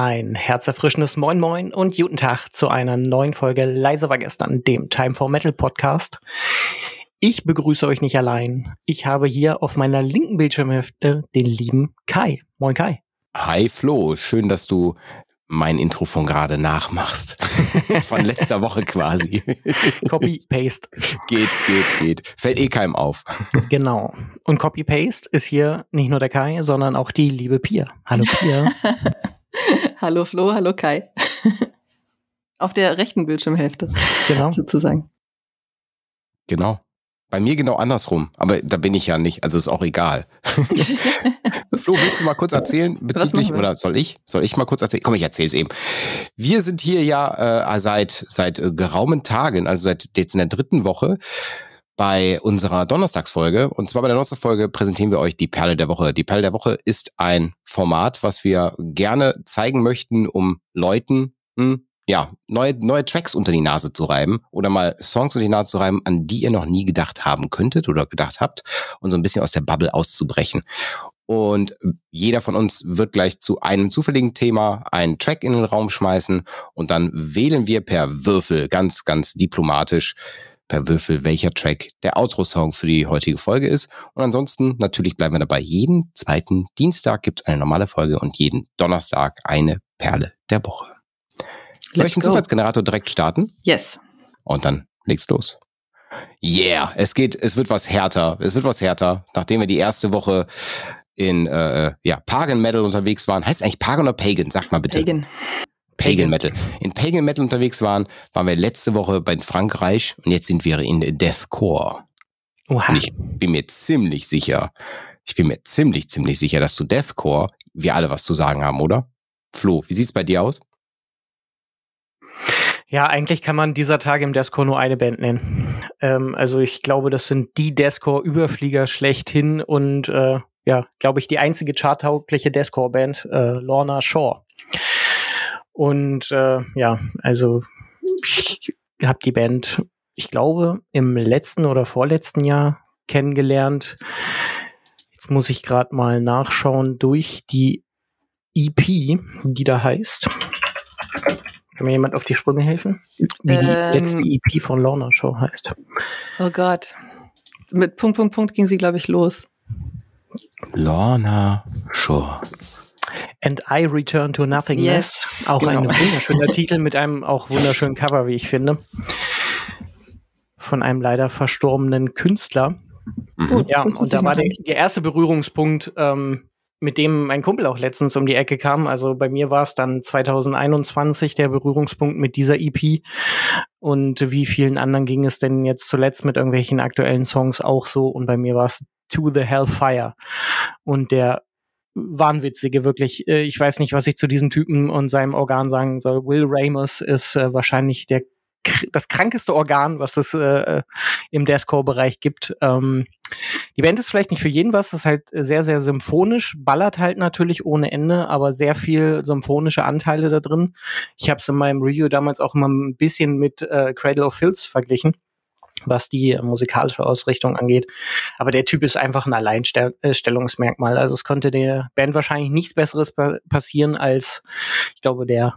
Ein herzerfrischendes Moin Moin und guten Tag zu einer neuen Folge Leise war gestern, dem Time for Metal Podcast. Ich begrüße euch nicht allein. Ich habe hier auf meiner linken Bildschirmhälfte den lieben Kai. Moin Kai. Hi Flo, schön, dass du mein Intro von gerade nachmachst. von letzter Woche quasi. Copy, Paste. Geht, geht, geht. Fällt eh keinem auf. genau. Und Copy, Paste ist hier nicht nur der Kai, sondern auch die liebe Pia. Hallo Pia. hallo Flo, hallo Kai. Auf der rechten Bildschirmhälfte. Genau. Sozusagen. Genau. Bei mir genau andersrum, aber da bin ich ja nicht, also ist auch egal. Flo, willst du mal kurz erzählen bezüglich, oder soll ich? Soll ich mal kurz erzählen? Komm, ich erzähl's eben. Wir sind hier ja äh, seit, seit äh, geraumen Tagen, also seit jetzt in der dritten Woche, bei unserer Donnerstagsfolge. Und zwar bei der Donnerstagsfolge präsentieren wir euch die Perle der Woche. Die Perle der Woche ist ein Format, was wir gerne zeigen möchten, um Leuten hm, ja, neue, neue Tracks unter die Nase zu reiben oder mal Songs unter die Nase zu reiben, an die ihr noch nie gedacht haben könntet oder gedacht habt und so ein bisschen aus der Bubble auszubrechen. Und jeder von uns wird gleich zu einem zufälligen Thema einen Track in den Raum schmeißen und dann wählen wir per Würfel ganz, ganz diplomatisch per Würfel, welcher Track der Outro-Song für die heutige Folge ist. Und ansonsten natürlich bleiben wir dabei. Jeden zweiten Dienstag gibt es eine normale Folge und jeden Donnerstag eine Perle der Woche. Soll Let's ich den. Zufallsgenerator direkt starten? Yes. Und dann leg's los. Yeah, es geht, es wird was härter. Es wird was härter, nachdem wir die erste Woche in äh, ja, Pagan Metal unterwegs waren. Heißt eigentlich Pagan oder Pagan? Sag mal bitte. Pagan. Pagan Metal. In Pagan Metal unterwegs waren, waren wir letzte Woche bei Frankreich und jetzt sind wir in Deathcore. Oha. Und ich bin mir ziemlich sicher, ich bin mir ziemlich, ziemlich sicher, dass zu Deathcore wir alle was zu sagen haben, oder? Flo, wie sieht's bei dir aus? Ja, eigentlich kann man dieser Tage im Deathcore nur eine Band nennen. Ähm, also ich glaube, das sind die Deathcore-Überflieger schlechthin und äh, ja, glaube ich, die einzige charttaugliche Deathcore-Band, äh, Lorna Shore. Und äh, ja, also ich habe die Band, ich glaube, im letzten oder vorletzten Jahr kennengelernt. Jetzt muss ich gerade mal nachschauen durch die EP, die da heißt. Kann mir jemand auf die Sprünge helfen? Wie ähm, die letzte EP von Lorna Show heißt. Oh Gott. Mit Punkt, Punkt, Punkt ging sie, glaube ich, los. Lorna Shore. And I Return to Nothingness. Yes, auch genau. ein wunderschöner Titel mit einem auch wunderschönen Cover, wie ich finde. Von einem leider verstorbenen Künstler. Mhm. Ja, und da war der, der, erste Berührungspunkt, ähm, mit dem mein Kumpel auch letztens um die Ecke kam. Also bei mir war es dann 2021 der Berührungspunkt mit dieser EP. Und wie vielen anderen ging es denn jetzt zuletzt mit irgendwelchen aktuellen Songs auch so? Und bei mir war es To the Hellfire. Und der wahnwitzige, wirklich. Äh, ich weiß nicht, was ich zu diesem Typen und seinem Organ sagen soll. Will Ramos ist äh, wahrscheinlich der das krankeste Organ, was es äh, im Deathcore-Bereich gibt. Ähm, die Band ist vielleicht nicht für jeden was, ist halt sehr, sehr symphonisch, ballert halt natürlich ohne Ende, aber sehr viel symphonische Anteile da drin. Ich habe es in meinem Review damals auch immer ein bisschen mit äh, Cradle of Filth verglichen was die musikalische Ausrichtung angeht. Aber der Typ ist einfach ein Alleinstellungsmerkmal. Also es konnte der Band wahrscheinlich nichts Besseres passieren als, ich glaube, der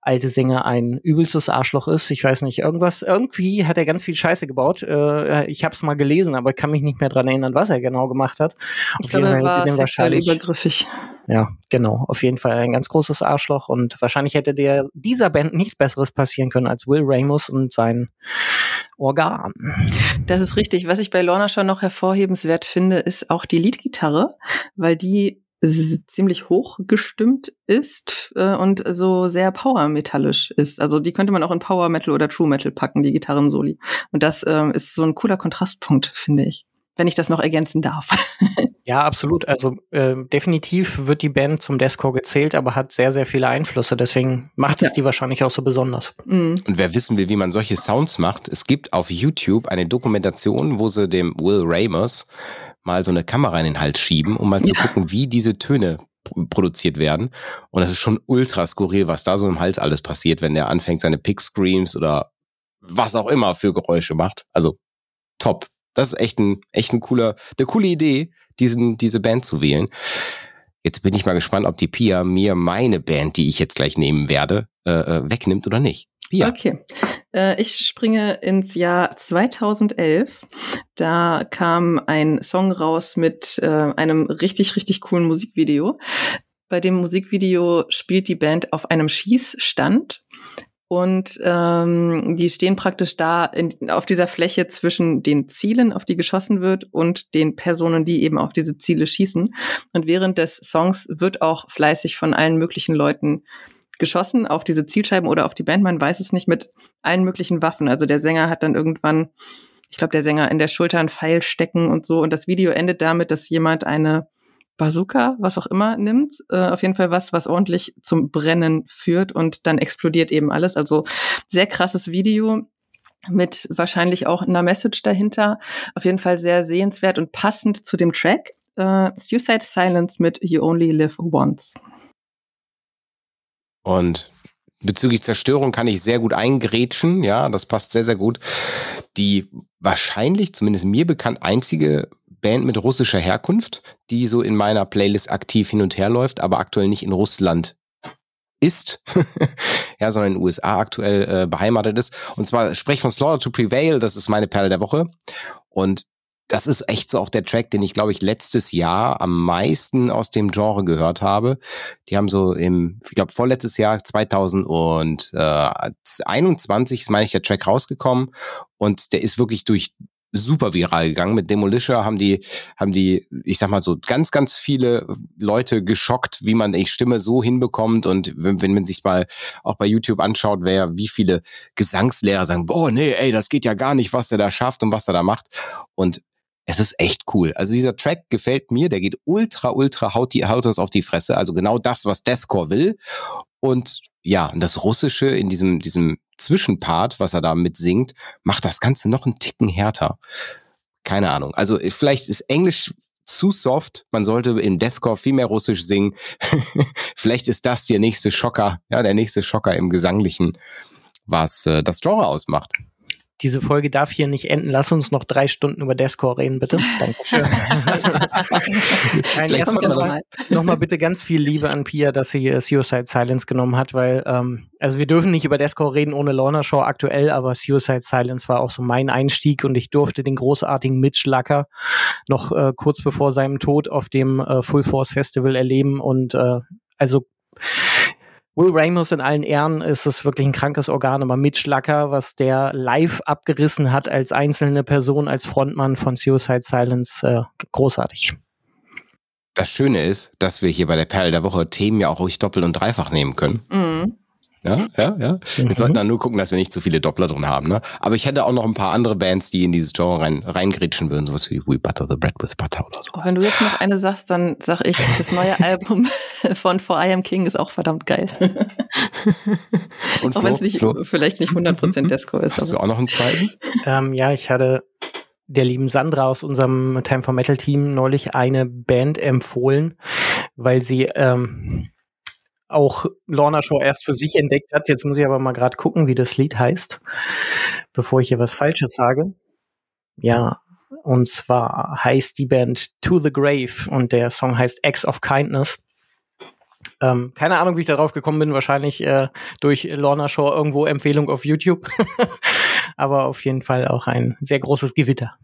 alte Sänger ein übelstes Arschloch ist. Ich weiß nicht, irgendwas, irgendwie hat er ganz viel Scheiße gebaut. Äh, ich habe es mal gelesen, aber kann mich nicht mehr dran erinnern, was er genau gemacht hat. Auf ich glaube, er war sexuell wahrscheinlich, übergriffig. Ja, genau. Auf jeden Fall ein ganz großes Arschloch und wahrscheinlich hätte der dieser Band nichts Besseres passieren können als Will Ramos und sein Organ. Das ist richtig. Was ich bei Lorna schon noch hervorhebenswert finde, ist auch die Leadgitarre, weil die ziemlich hoch gestimmt ist äh, und so sehr power-metallisch ist. Also die könnte man auch in Power Metal oder True Metal packen, die Gitarren-Soli. Und das äh, ist so ein cooler Kontrastpunkt, finde ich. Wenn ich das noch ergänzen darf. ja, absolut. Also äh, definitiv wird die Band zum Deathcore gezählt, aber hat sehr, sehr viele Einflüsse. Deswegen macht es ja. die wahrscheinlich auch so besonders. Mhm. Und wer wissen will, wie man solche Sounds macht, es gibt auf YouTube eine Dokumentation, wo sie dem Will Ramos mal so eine Kamera in den Hals schieben, um mal zu ja. gucken, wie diese Töne produziert werden. Und das ist schon ultra skurril, was da so im Hals alles passiert, wenn der anfängt, seine Pick Screams oder was auch immer für Geräusche macht. Also top. Das ist echt ein, echt ein cooler, eine coole Idee, diesen, diese Band zu wählen. Jetzt bin ich mal gespannt, ob die Pia mir meine Band, die ich jetzt gleich nehmen werde, äh, äh wegnimmt oder nicht. Pia. Okay. Äh, ich springe ins Jahr 2011. Da kam ein Song raus mit äh, einem richtig, richtig coolen Musikvideo. Bei dem Musikvideo spielt die Band auf einem Schießstand und ähm, die stehen praktisch da in, auf dieser Fläche zwischen den Zielen, auf die geschossen wird, und den Personen, die eben auf diese Ziele schießen. Und während des Songs wird auch fleißig von allen möglichen Leuten geschossen auf diese Zielscheiben oder auf die Band, man weiß es nicht, mit allen möglichen Waffen. Also der Sänger hat dann irgendwann, ich glaube, der Sänger in der Schulter einen Pfeil stecken und so. Und das Video endet damit, dass jemand eine Bazooka, was auch immer, nimmt. Äh, auf jeden Fall was, was ordentlich zum Brennen führt und dann explodiert eben alles. Also sehr krasses Video mit wahrscheinlich auch einer Message dahinter. Auf jeden Fall sehr sehenswert und passend zu dem Track. Äh, Suicide Silence mit You Only Live Once. Und bezüglich Zerstörung kann ich sehr gut eingrätschen. Ja, das passt sehr, sehr gut. Die wahrscheinlich, zumindest mir bekannt, einzige Band mit russischer Herkunft, die so in meiner Playlist aktiv hin und her läuft, aber aktuell nicht in Russland ist, ja, sondern in den USA aktuell äh, beheimatet ist. Und zwar spreche ich von Slaughter to Prevail, das ist meine Perle der Woche. Und das ist echt so auch der Track, den ich, glaube ich, letztes Jahr am meisten aus dem Genre gehört habe. Die haben so im, ich glaube, vorletztes Jahr 2021 ist, meine ich, der Track rausgekommen. Und der ist wirklich durch super viral gegangen. Mit Demolisher haben die, haben die, ich sag mal so, ganz, ganz viele Leute geschockt, wie man die Stimme so hinbekommt. Und wenn, wenn man sich mal auch bei YouTube anschaut, wer, wie viele Gesangslehrer sagen, boah, nee, ey, das geht ja gar nicht, was er da schafft und was er da macht. Und es ist echt cool. Also dieser Track gefällt mir, der geht ultra, ultra, haut, die, haut das auf die Fresse. Also genau das, was Deathcore will. Und ja, das Russische in diesem, diesem Zwischenpart, was er da mitsingt, macht das Ganze noch einen Ticken härter. Keine Ahnung. Also vielleicht ist Englisch zu soft. Man sollte im Deathcore viel mehr Russisch singen. vielleicht ist das der nächste Schocker, ja, der nächste Schocker im Gesanglichen, was äh, das Genre ausmacht diese Folge darf hier nicht enden. Lass uns noch drei Stunden über Descore reden, bitte. Dankeschön. Nein, erstmal nochmal noch mal bitte ganz viel Liebe an Pia, dass sie äh, Suicide Silence genommen hat, weil, ähm, also wir dürfen nicht über Descore reden ohne Lorna Show aktuell, aber Suicide Silence war auch so mein Einstieg und ich durfte den großartigen Mitch Lacker noch äh, kurz bevor seinem Tod auf dem äh, Full Force Festival erleben und äh, also Will Ramos in allen Ehren ist es wirklich ein krankes Organ, aber Mitch Lacker, was der live abgerissen hat als einzelne Person, als Frontmann von Suicide Silence, äh, großartig. Das Schöne ist, dass wir hier bei der Perle der Woche Themen ja auch ruhig doppelt und dreifach nehmen können. Mhm. Ja, ja, ja. Wir sollten dann nur gucken, dass wir nicht zu viele Doppler drin haben. Ne? Aber ich hätte auch noch ein paar andere Bands, die in dieses Genre rein, reingrätschen würden, sowas wie We Butter the Bread with Butter oder so. Oh, wenn du jetzt noch eine sagst, dann sag ich, das neue Album von For I Am King ist auch verdammt geil. Und auch wenn es nicht, vielleicht nicht 100% mhm. Disco ist. Hast aber. du auch noch einen zweiten? Ähm, ja, ich hatte der lieben Sandra aus unserem Time for Metal Team neulich eine Band empfohlen, weil sie ähm, auch Lorna Show erst für sich entdeckt hat. Jetzt muss ich aber mal gerade gucken, wie das Lied heißt, bevor ich hier was Falsches sage. Ja, und zwar heißt die Band To the Grave und der Song heißt Acts of Kindness. Ähm, keine Ahnung, wie ich darauf gekommen bin. Wahrscheinlich äh, durch Lorna Show irgendwo Empfehlung auf YouTube. aber auf jeden Fall auch ein sehr großes Gewitter.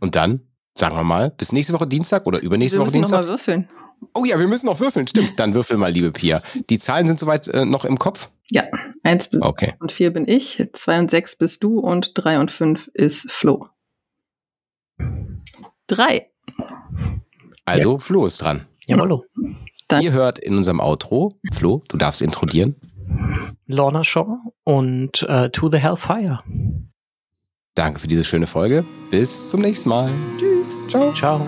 Und dann, sagen wir mal, bis nächste Woche Dienstag oder übernächste Wir Woche Dienstag? Noch mal würfeln. Oh ja, wir müssen noch würfeln. Stimmt. Dann würfel mal, liebe Pia. Die Zahlen sind soweit äh, noch im Kopf? Ja. Eins bis okay. und vier bin ich, zwei und sechs bist du und drei und fünf ist Flo. Drei. Also, ja. Flo ist dran. Jawollo. Dann. Ihr hört in unserem Outro, Flo, du darfst introdieren. Lorna Shaw und uh, To the Hellfire. Danke für diese schöne Folge. Bis zum nächsten Mal. Tschüss. Ciao. Ciao.